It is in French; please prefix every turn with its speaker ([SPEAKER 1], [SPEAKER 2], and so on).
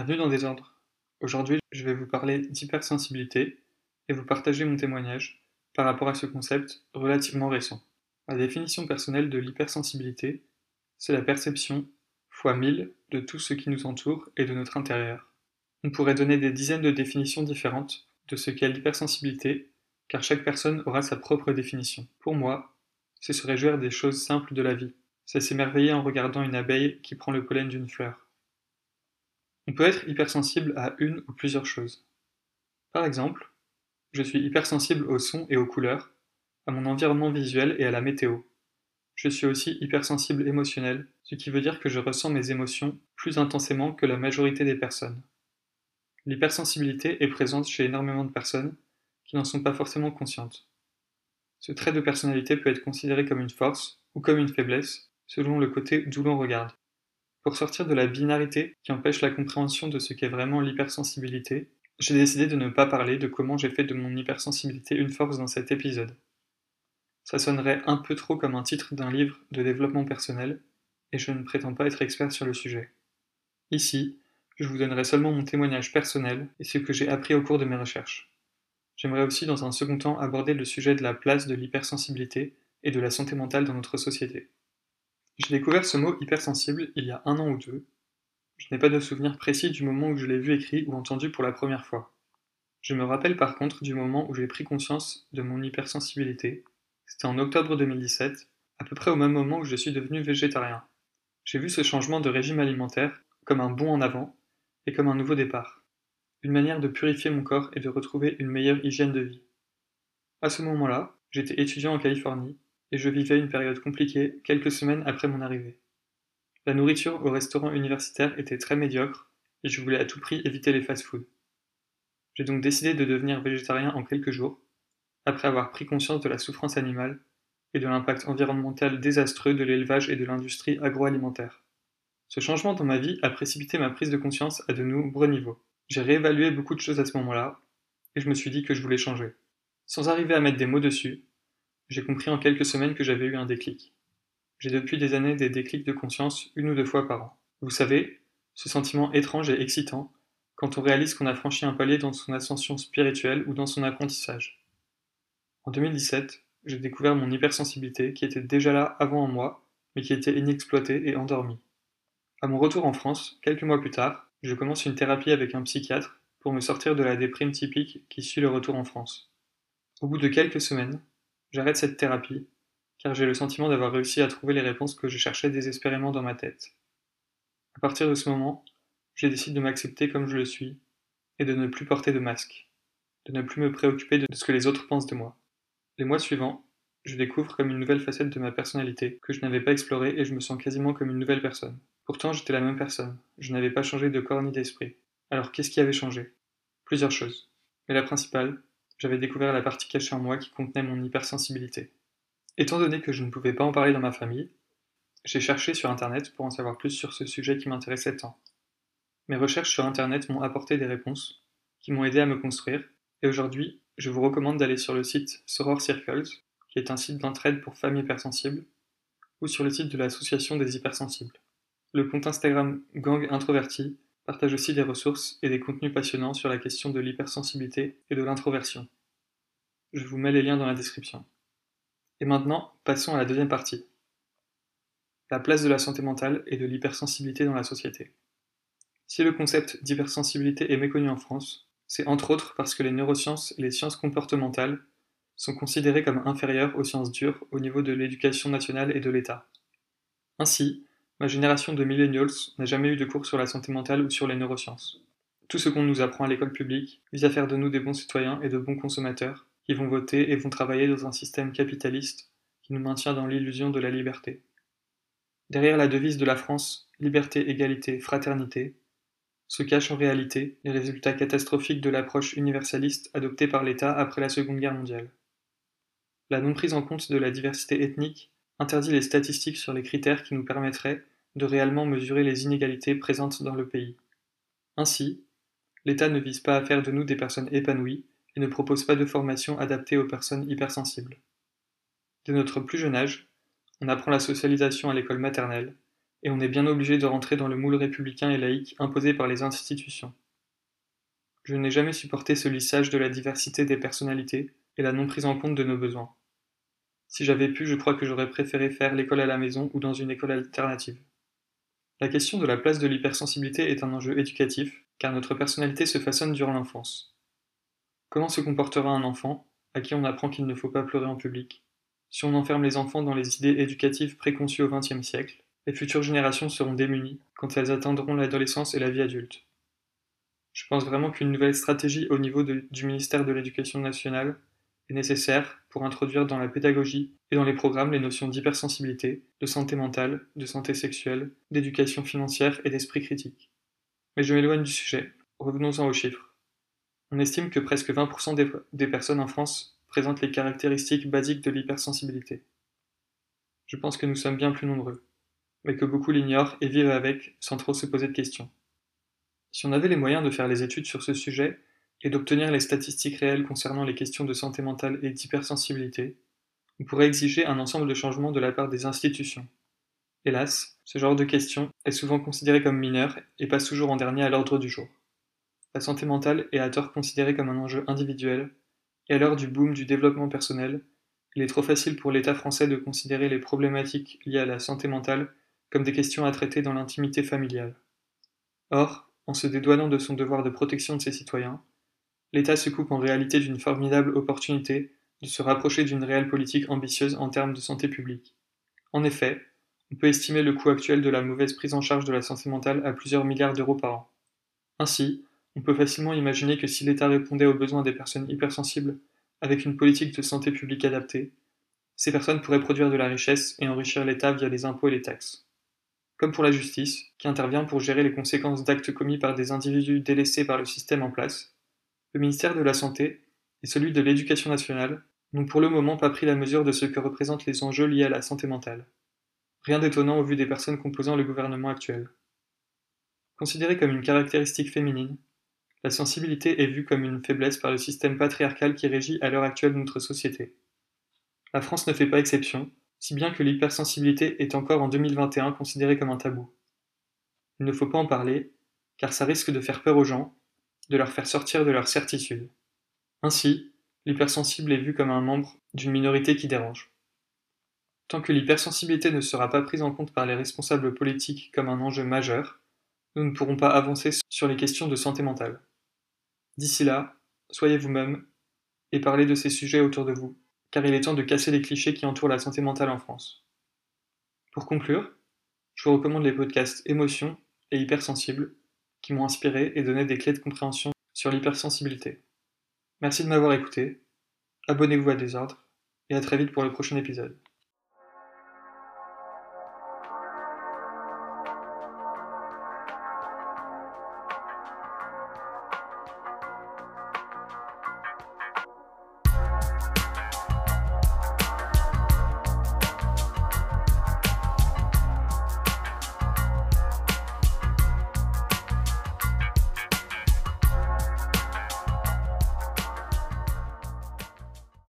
[SPEAKER 1] Bienvenue dans Désordre. Aujourd'hui, je vais vous parler d'hypersensibilité et vous partager mon témoignage par rapport à ce concept relativement récent. La définition personnelle de l'hypersensibilité, c'est la perception fois mille de tout ce qui nous entoure et de notre intérieur. On pourrait donner des dizaines de définitions différentes de ce qu'est l'hypersensibilité, car chaque personne aura sa propre définition. Pour moi, c'est se réjouir des choses simples de la vie. C'est s'émerveiller en regardant une abeille qui prend le pollen d'une fleur. On peut être hypersensible à une ou plusieurs choses. Par exemple, je suis hypersensible aux sons et aux couleurs, à mon environnement visuel et à la météo. Je suis aussi hypersensible émotionnel, ce qui veut dire que je ressens mes émotions plus intensément que la majorité des personnes. L'hypersensibilité est présente chez énormément de personnes qui n'en sont pas forcément conscientes. Ce trait de personnalité peut être considéré comme une force ou comme une faiblesse, selon le côté d'où l'on regarde. Pour sortir de la binarité qui empêche la compréhension de ce qu'est vraiment l'hypersensibilité, j'ai décidé de ne pas parler de comment j'ai fait de mon hypersensibilité une force dans cet épisode. Ça sonnerait un peu trop comme un titre d'un livre de développement personnel, et je ne prétends pas être expert sur le sujet. Ici, je vous donnerai seulement mon témoignage personnel et ce que j'ai appris au cours de mes recherches. J'aimerais aussi dans un second temps aborder le sujet de la place de l'hypersensibilité et de la santé mentale dans notre société. J'ai découvert ce mot hypersensible il y a un an ou deux. Je n'ai pas de souvenir précis du moment où je l'ai vu écrit ou entendu pour la première fois. Je me rappelle par contre du moment où j'ai pris conscience de mon hypersensibilité. C'était en octobre 2017, à peu près au même moment où je suis devenu végétarien. J'ai vu ce changement de régime alimentaire comme un bond en avant et comme un nouveau départ. Une manière de purifier mon corps et de retrouver une meilleure hygiène de vie. À ce moment-là, j'étais étudiant en Californie et je vivais une période compliquée quelques semaines après mon arrivée. La nourriture au restaurant universitaire était très médiocre et je voulais à tout prix éviter les fast-foods. J'ai donc décidé de devenir végétarien en quelques jours, après avoir pris conscience de la souffrance animale et de l'impact environnemental désastreux de l'élevage et de l'industrie agroalimentaire. Ce changement dans ma vie a précipité ma prise de conscience à de nombreux niveaux. J'ai réévalué beaucoup de choses à ce moment-là, et je me suis dit que je voulais changer. Sans arriver à mettre des mots dessus, j'ai compris en quelques semaines que j'avais eu un déclic. J'ai depuis des années des déclics de conscience une ou deux fois par an. Vous savez, ce sentiment étrange et excitant quand on réalise qu'on a franchi un palier dans son ascension spirituelle ou dans son apprentissage. En 2017, j'ai découvert mon hypersensibilité qui était déjà là avant en moi, mais qui était inexploitée et endormie. À mon retour en France, quelques mois plus tard, je commence une thérapie avec un psychiatre pour me sortir de la déprime typique qui suit le retour en France. Au bout de quelques semaines, J'arrête cette thérapie, car j'ai le sentiment d'avoir réussi à trouver les réponses que je cherchais désespérément dans ma tête. À partir de ce moment, j'ai décidé de m'accepter comme je le suis, et de ne plus porter de masque, de ne plus me préoccuper de ce que les autres pensent de moi. Les mois suivants, je découvre comme une nouvelle facette de ma personnalité que je n'avais pas explorée et je me sens quasiment comme une nouvelle personne. Pourtant, j'étais la même personne, je n'avais pas changé de corps ni d'esprit. Alors qu'est-ce qui avait changé? Plusieurs choses. Mais la principale, j'avais découvert la partie cachée en moi qui contenait mon hypersensibilité. Étant donné que je ne pouvais pas en parler dans ma famille, j'ai cherché sur Internet pour en savoir plus sur ce sujet qui m'intéressait tant. Mes recherches sur Internet m'ont apporté des réponses, qui m'ont aidé à me construire, et aujourd'hui, je vous recommande d'aller sur le site Soror Circles, qui est un site d'entraide pour femmes hypersensibles, ou sur le site de l'Association des hypersensibles. Le compte Instagram Gang Introverti partage aussi des ressources et des contenus passionnants sur la question de l'hypersensibilité et de l'introversion. Je vous mets les liens dans la description. Et maintenant, passons à la deuxième partie. La place de la santé mentale et de l'hypersensibilité dans la société. Si le concept d'hypersensibilité est méconnu en France, c'est entre autres parce que les neurosciences et les sciences comportementales sont considérées comme inférieures aux sciences dures au niveau de l'éducation nationale et de l'État. Ainsi, Ma génération de millennials n'a jamais eu de cours sur la santé mentale ou sur les neurosciences. Tout ce qu'on nous apprend à l'école publique vise à faire de nous des bons citoyens et de bons consommateurs qui vont voter et vont travailler dans un système capitaliste qui nous maintient dans l'illusion de la liberté. Derrière la devise de la France liberté, égalité, fraternité, se cachent en réalité les résultats catastrophiques de l'approche universaliste adoptée par l'État après la Seconde Guerre mondiale. La non prise en compte de la diversité ethnique interdit les statistiques sur les critères qui nous permettraient de réellement mesurer les inégalités présentes dans le pays. Ainsi, l'État ne vise pas à faire de nous des personnes épanouies et ne propose pas de formation adaptée aux personnes hypersensibles. Dès notre plus jeune âge, on apprend la socialisation à l'école maternelle, et on est bien obligé de rentrer dans le moule républicain et laïque imposé par les institutions. Je n'ai jamais supporté ce lissage de la diversité des personnalités et la non prise en compte de nos besoins. Si j'avais pu, je crois que j'aurais préféré faire l'école à la maison ou dans une école alternative. La question de la place de l'hypersensibilité est un enjeu éducatif, car notre personnalité se façonne durant l'enfance. Comment se comportera un enfant, à qui on apprend qu'il ne faut pas pleurer en public? Si on enferme les enfants dans les idées éducatives préconçues au XXe siècle, les futures générations seront démunies quand elles atteindront l'adolescence et la vie adulte. Je pense vraiment qu'une nouvelle stratégie au niveau du ministère de l'Éducation nationale est nécessaire pour introduire dans la pédagogie et dans les programmes les notions d'hypersensibilité, de santé mentale, de santé sexuelle, d'éducation financière et d'esprit critique. Mais je m'éloigne du sujet. Revenons-en aux chiffres. On estime que presque 20% des, personnes en France présentent les caractéristiques basiques de l'hypersensibilité. Je pense que nous sommes bien plus nombreux, mais que beaucoup l'ignorent et vivent avec sans trop se poser de questions. Si on avait les moyens de faire les études sur ce sujet et d'obtenir les statistiques réelles concernant les questions de santé mentale et d'hypersensibilité, on pourrait exiger un ensemble de changements de la part des institutions. Hélas, ce genre de question est souvent considéré comme mineur et passe toujours en dernier à l'ordre du jour. La santé mentale est à tort considérée comme un enjeu individuel, et à l'heure du boom du développement personnel, il est trop facile pour l'État français de considérer les problématiques liées à la santé mentale comme des questions à traiter dans l'intimité familiale. Or, en se dédouanant de son devoir de protection de ses citoyens, l'État se coupe en réalité d'une formidable opportunité de se rapprocher d'une réelle politique ambitieuse en termes de santé publique. En effet, on peut estimer le coût actuel de la mauvaise prise en charge de la santé mentale à plusieurs milliards d'euros par an. Ainsi, on peut facilement imaginer que si l'État répondait aux besoins des personnes hypersensibles avec une politique de santé publique adaptée, ces personnes pourraient produire de la richesse et enrichir l'État via les impôts et les taxes comme pour la justice, qui intervient pour gérer les conséquences d'actes commis par des individus délaissés par le système en place, le ministère de la Santé et celui de l'Éducation nationale n'ont pour le moment pas pris la mesure de ce que représentent les enjeux liés à la santé mentale. Rien d'étonnant au vu des personnes composant le gouvernement actuel. Considérée comme une caractéristique féminine, la sensibilité est vue comme une faiblesse par le système patriarcal qui régit à l'heure actuelle notre société. La France ne fait pas exception, si bien que l'hypersensibilité est encore en 2021 considérée comme un tabou. Il ne faut pas en parler, car ça risque de faire peur aux gens, de leur faire sortir de leur certitude. Ainsi, l'hypersensible est vu comme un membre d'une minorité qui dérange. Tant que l'hypersensibilité ne sera pas prise en compte par les responsables politiques comme un enjeu majeur, nous ne pourrons pas avancer sur les questions de santé mentale. D'ici là, soyez vous-même et parlez de ces sujets autour de vous car il est temps de casser les clichés qui entourent la santé mentale en France. Pour conclure, je vous recommande les podcasts Émotion et Hypersensible, m'ont inspiré et donné des clés de compréhension sur l'hypersensibilité. Merci de m'avoir écouté, abonnez-vous à Désordre, et à très vite pour le prochain épisode.